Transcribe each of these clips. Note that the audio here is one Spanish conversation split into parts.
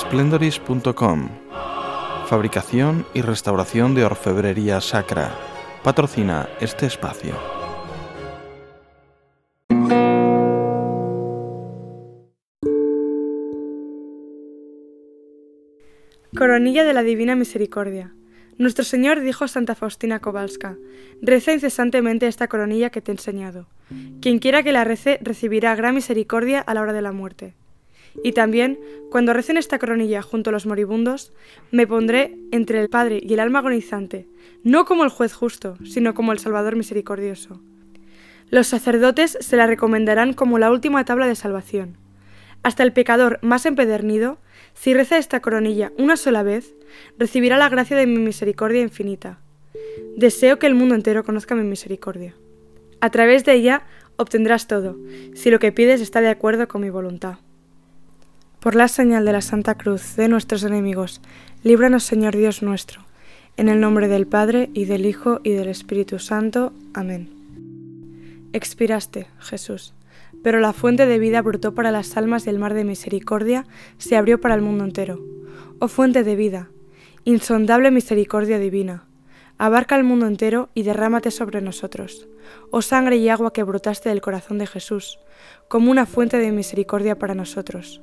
splendoris.com Fabricación y restauración de orfebrería sacra. Patrocina este espacio. Coronilla de la Divina Misericordia. Nuestro Señor dijo a Santa Faustina Kowalska, reza incesantemente esta coronilla que te he enseñado. Quien quiera que la rece recibirá gran misericordia a la hora de la muerte. Y también, cuando recen esta coronilla junto a los moribundos, me pondré entre el Padre y el alma agonizante, no como el juez justo, sino como el Salvador misericordioso. Los sacerdotes se la recomendarán como la última tabla de salvación. Hasta el pecador más empedernido, si reza esta coronilla una sola vez, recibirá la gracia de mi misericordia infinita. Deseo que el mundo entero conozca mi misericordia. A través de ella obtendrás todo, si lo que pides está de acuerdo con mi voluntad. Por la señal de la Santa Cruz de nuestros enemigos, líbranos Señor Dios nuestro, en el nombre del Padre y del Hijo y del Espíritu Santo. Amén. Expiraste, Jesús, pero la fuente de vida brotó para las almas del mar de misericordia, se abrió para el mundo entero. Oh fuente de vida, insondable misericordia divina, abarca el mundo entero y derrámate sobre nosotros. Oh sangre y agua que brotaste del corazón de Jesús, como una fuente de misericordia para nosotros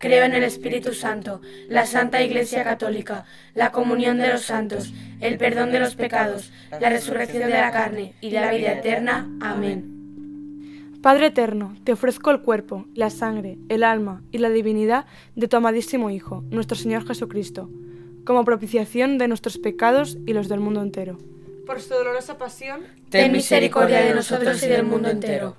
Creo en el Espíritu Santo, la Santa Iglesia Católica, la comunión de los santos, el perdón de los pecados, la resurrección de la carne y la vida eterna. Amén. Padre eterno, te ofrezco el cuerpo, la sangre, el alma y la divinidad de tu amadísimo Hijo, nuestro Señor Jesucristo, como propiciación de nuestros pecados y los del mundo entero. Por su dolorosa pasión, ten misericordia de nosotros y del mundo entero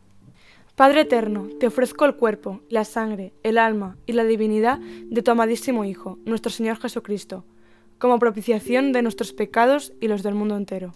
Padre eterno, te ofrezco el cuerpo, la sangre, el alma y la divinidad de tu amadísimo Hijo, nuestro Señor Jesucristo, como propiciación de nuestros pecados y los del mundo entero.